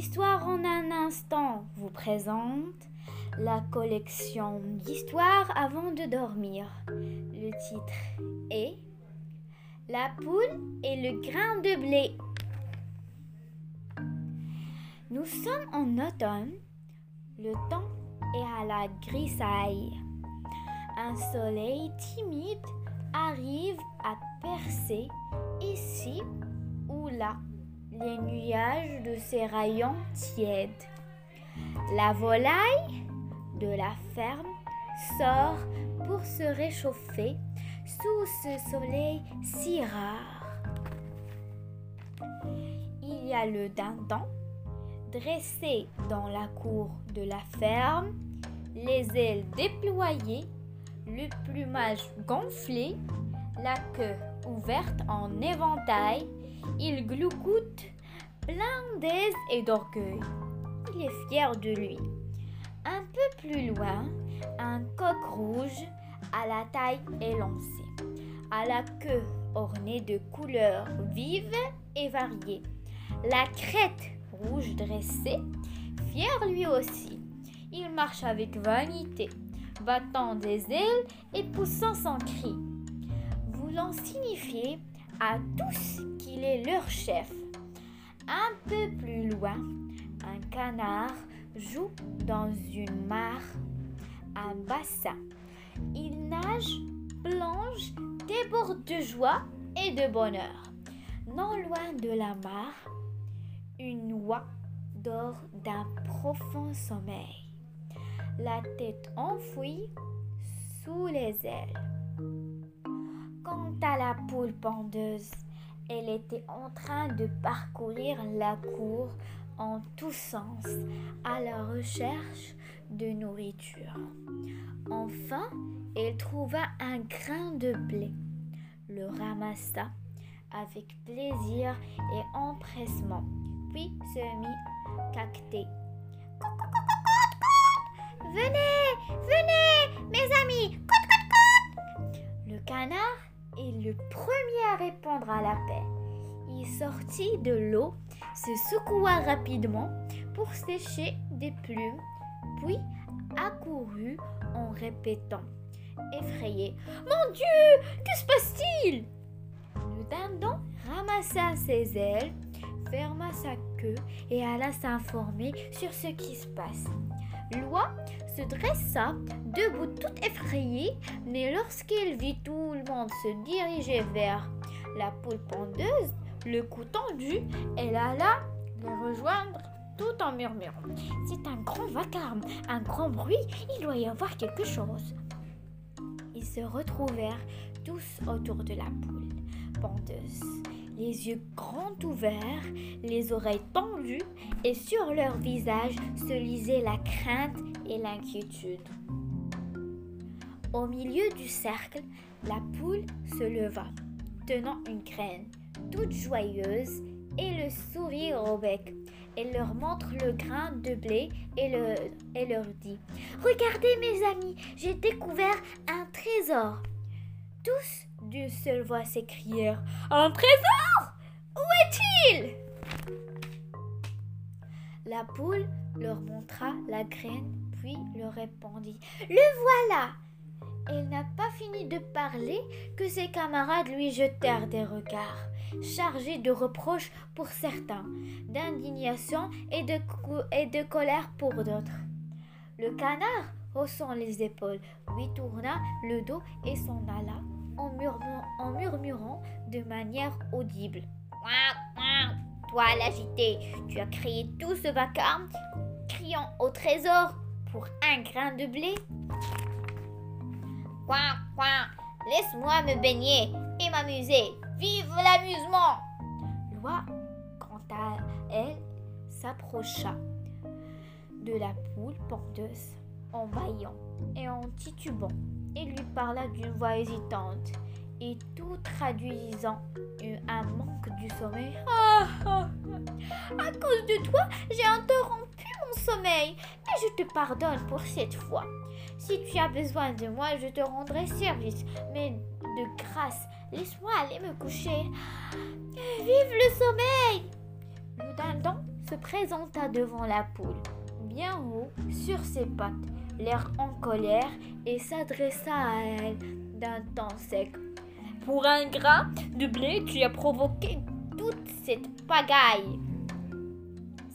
L'histoire en un instant vous présente la collection d'histoires avant de dormir. Le titre est La poule et le grain de blé. Nous sommes en automne. Le temps est à la grisaille. Un soleil timide arrive à percer ici ou là les nuages de ses rayons tièdes. La volaille de la ferme sort pour se réchauffer sous ce soleil si rare. Il y a le dindon dressé dans la cour de la ferme, les ailes déployées, le plumage gonflé, la queue ouverte en éventail, il glougoute plein d'aise et d'orgueil. Il est fier de lui. Un peu plus loin, un coq rouge à la taille élancée, à la queue ornée de couleurs vives et variées. La crête rouge dressée, fier lui aussi. Il marche avec vanité, battant des ailes et poussant son cri, voulant signifier à tous qu'il est leur chef. Un peu plus loin, un canard joue dans une mare, un bassin. Il nage, plonge, déborde de joie et de bonheur. Non loin de la mare, une oie dort d'un profond sommeil, la tête enfouie sous les ailes. Quant à la poule pendeuse, elle était en train de parcourir la cour en tous sens à la recherche de nourriture. Enfin, elle trouva un grain de blé, le ramassa avec plaisir et empressement, puis se mit cacter. Venez, venez, mes amis, Le canard est le premier à répondre à l'appel. Il sortit de l'eau, se secoua rapidement pour sécher des plumes, puis accourut en répétant, effrayé Mon Dieu, que se passe-t-il? Le dindon ramassa ses ailes, ferma sa queue et alla s'informer sur ce qui se passe. L'oie se dressa, debout toute effrayée, mais lorsqu'elle vit tout le monde se diriger vers la poule pendeuse, le cou tendu, elle alla les rejoindre tout en murmurant. C'est un grand vacarme, un grand bruit, il doit y avoir quelque chose. Ils se retrouvèrent tous autour de la poule pendeuse, les yeux grands ouverts, les oreilles tendues, et sur leur visage se lisait la crainte et l'inquiétude. Au milieu du cercle, la poule se leva, tenant une graine, toute joyeuse, et le sourire au bec. Elle leur montre le grain de blé et, le, et leur dit Regardez mes amis, j'ai découvert un trésor. Tous d'une seule voix s'écrièrent Un trésor Où est-il? La poule leur montra la graine, puis leur répondit. Le voilà! Elle n'a pas fini de parler que ses camarades lui jetèrent des regards chargés de reproches pour certains, d'indignation et de, et de colère pour d'autres. Le canard, haussant les épaules, lui tourna le dos et s'en alla en murmurant, en murmurant de manière audible. Toi l'agité, tu as créé tout ce vacarme, criant au trésor pour un grain de blé. Quoi, quoi, laisse-moi me baigner et m'amuser. Vive l'amusement Loi, quant à elle, s'approcha de la poule pendeuse en baillant et en titubant et lui parla d'une voix hésitante et tout traduisant un manque du sommeil. Ah, ah, à cause de toi, j'ai interrompu mon sommeil, mais je te pardonne pour cette fois. Si tu as besoin de moi, je te rendrai service, mais de grâce, laisse-moi aller me coucher. Vive le sommeil Le dindon se présenta devant la poule, bien haut sur ses pattes, l'air en colère, et s'adressa à elle d'un ton sec. Pour un grain de blé, tu as provoqué toute cette pagaille.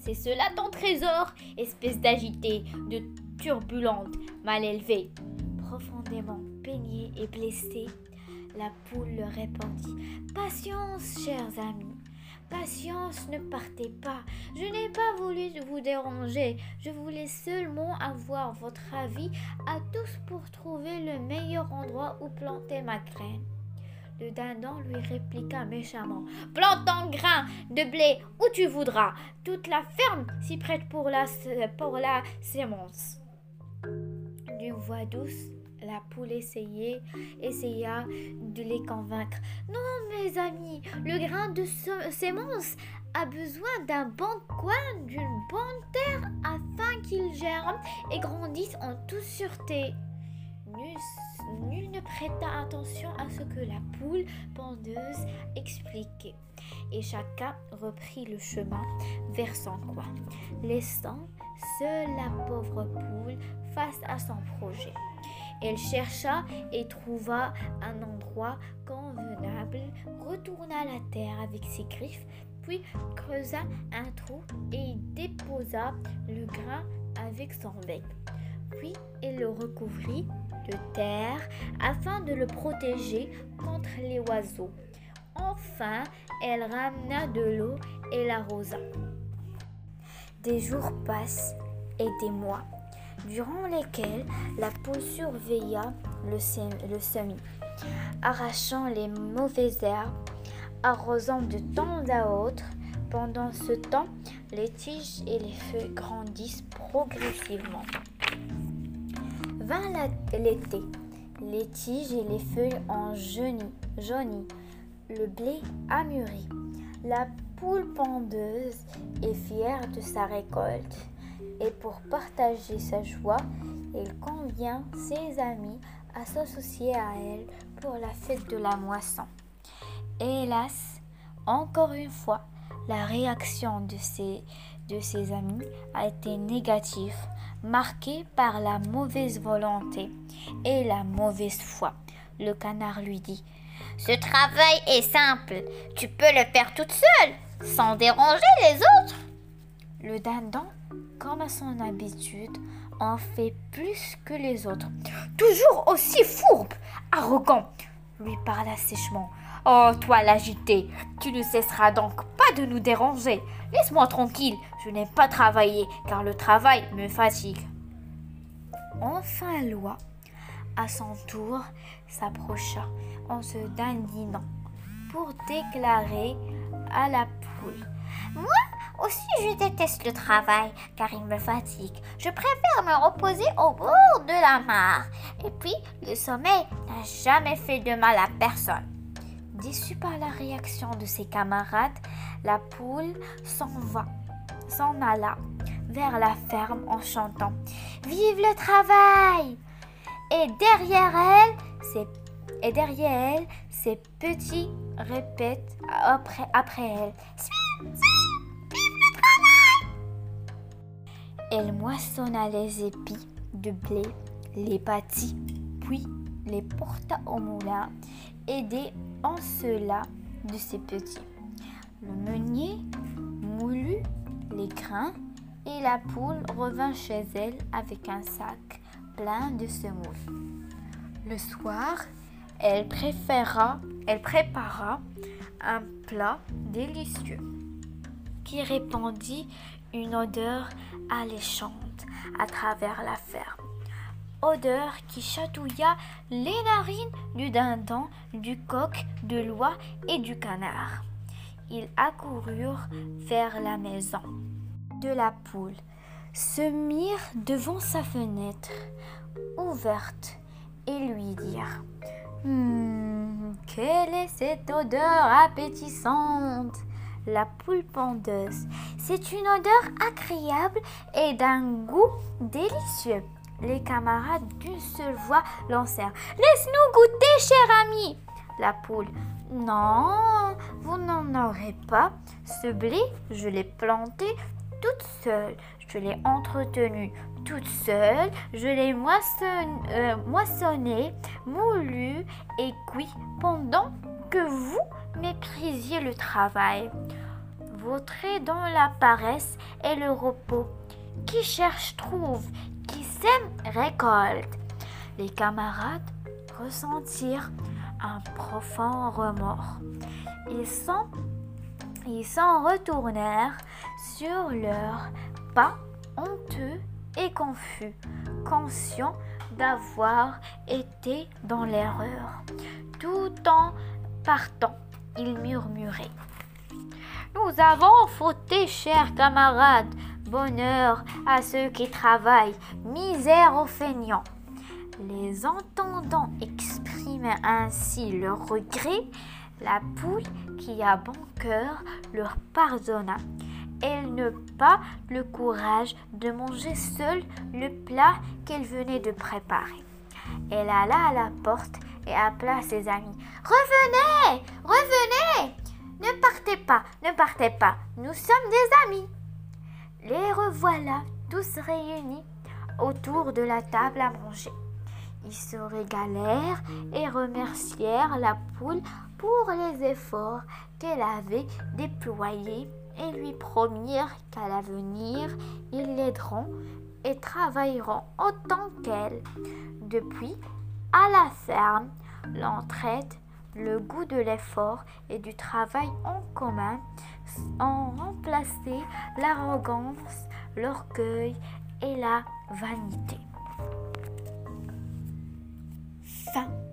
C'est cela ton trésor, espèce d'agité, de turbulente, mal élevée. Profondément peignée et blessée, la poule répondit Patience, chers amis, patience, ne partez pas. Je n'ai pas voulu vous déranger. Je voulais seulement avoir votre avis à tous pour trouver le meilleur endroit où planter ma graine. Le dindon lui répliqua méchamment Plante ton grain de blé où tu voudras. Toute la ferme s'y prête pour la, pour la sémence. D'une voix douce, la poule essayait, essaya de les convaincre. Non, mes amis, le grain de sémence a besoin d'un bon coin, d'une bonne terre, afin qu'il germe et grandisse en toute sûreté. Nul, ne prêta attention à ce que la poule pendeuse expliquait, et chacun reprit le chemin vers son coin, laissant seule la pauvre poule face à son projet. Elle chercha et trouva un endroit convenable, retourna la terre avec ses griffes, puis creusa un trou et y déposa le grain avec son bec. Puis elle le recouvrit de terre afin de le protéger contre les oiseaux. Enfin, elle ramena de l'eau et l'arrosa. Des jours passent et des mois, durant lesquels la poule surveilla le, semis, arrachant les mauvaises herbes, arrosant de temps à autre. Pendant ce temps, les tiges et les feuilles grandissent progressivement. Vint l'été. Les tiges et les feuilles ont jauni, Le blé a mûri. La poule pendeuse est fière de sa récolte. Et pour partager sa joie, il convient ses amis à s'associer à elle pour la fête de la moisson. Hélas, encore une fois, la réaction de ses, de ses amis a été négative marqué par la mauvaise volonté et la mauvaise foi. Le canard lui dit Ce travail est simple, tu peux le faire toute seule, sans déranger les autres. Le dindon, comme à son habitude, en fait plus que les autres. Toujours aussi fourbe, arrogant, lui parla sèchement. Oh, toi l'agité, tu ne cesseras donc pas de nous déranger. Laisse-moi tranquille, je n'aime pas travailler, car le travail me fatigue. Enfin Loi, à son tour, s'approcha en se dandinant pour déclarer à la poule. Moi aussi je déteste le travail car il me fatigue. Je préfère me reposer au bord de la mare. Et puis, le sommeil n'a jamais fait de mal à personne. Déçue par la réaction de ses camarades, la poule s'en va, s'en alla vers la ferme en chantant Vive le travail Et derrière elle, ses, et derrière elle, ses petits répètent après, après elle Elle moissonna les épis de blé, les bâtit, puis les porta au moulin, aidé en cela de ses petits. Le meunier moulut les grains et la poule revint chez elle avec un sac plein de semoule. Le soir, elle, préféra, elle prépara un plat délicieux qui répandit une odeur alléchante à travers la ferme odeur qui chatouilla les narines du dindon, du coq, de l'oie et du canard. Ils accoururent vers la maison de la poule, se mirent devant sa fenêtre ouverte et lui dirent Hum, quelle est cette odeur appétissante? La poule pendeuse, c'est une odeur agréable et d'un goût délicieux. Les camarades d'une seule voix lancèrent Laisse-nous goûter, cher ami La poule Non, vous n'en aurez pas. Ce blé, je l'ai planté toute seule. Je l'ai entretenu toute seule. Je l'ai euh, moissonné, moulu et cuit pendant que vous méprisiez le travail. Vautré dans la paresse et le repos. Qui cherche trouve, qui sème récolte. Les camarades ressentirent un profond remords. Ils s'en, ils s'en retournèrent sur leurs pas honteux et confus, conscients d'avoir été dans l'erreur. Tout en partant, ils murmuraient. Nous avons fauté, chers camarades, bonheur à ceux qui travaillent, misère aux feignants. Les entendant exprimer ainsi leur regret, la poule qui a bon cœur leur pardonna. Elle n'eut pas le courage de manger seule le plat qu'elle venait de préparer. Elle alla à la porte et appela ses amis. Revenez, revenez, ne partez pas, ne partez pas, nous sommes des amis. Les revoilà tous réunis autour de la table à manger. Ils se régalèrent et remercièrent la poule pour les efforts qu'elle avait déployés et lui promirent qu'à l'avenir, ils l'aideront et travailleront autant qu'elle. Depuis, à la ferme, l'entraide, le goût de l'effort et du travail en commun ont remplacé l'arrogance, l'orgueil et la vanité. Fin.